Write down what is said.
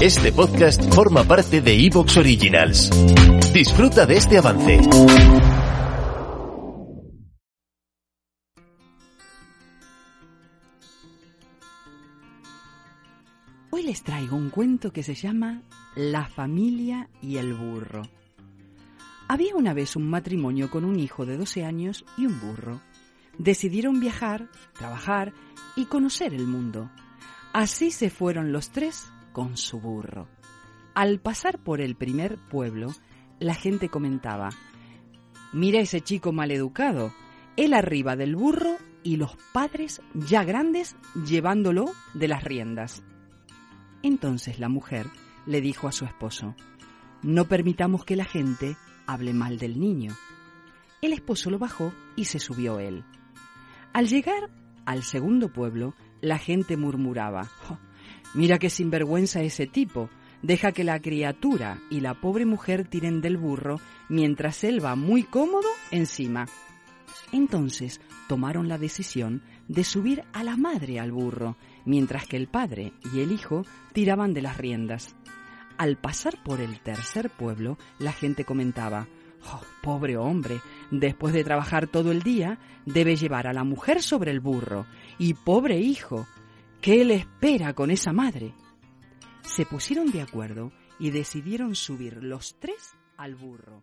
Este podcast forma parte de Evox Originals. Disfruta de este avance. Hoy les traigo un cuento que se llama La familia y el burro. Había una vez un matrimonio con un hijo de 12 años y un burro. Decidieron viajar, trabajar y conocer el mundo. Así se fueron los tres con su burro. Al pasar por el primer pueblo, la gente comentaba, mira ese chico maleducado, él arriba del burro y los padres ya grandes llevándolo de las riendas. Entonces la mujer le dijo a su esposo, no permitamos que la gente hable mal del niño. El esposo lo bajó y se subió él. Al llegar al segundo pueblo, la gente murmuraba, mira qué sinvergüenza ese tipo, deja que la criatura y la pobre mujer tiren del burro mientras él va muy cómodo encima. Entonces tomaron la decisión de subir a la madre al burro, mientras que el padre y el hijo tiraban de las riendas. Al pasar por el tercer pueblo, la gente comentaba, oh, pobre hombre, después de trabajar todo el día, debe llevar a la mujer sobre el burro. Y pobre hijo, ¿qué le espera con esa madre? Se pusieron de acuerdo y decidieron subir los tres al burro.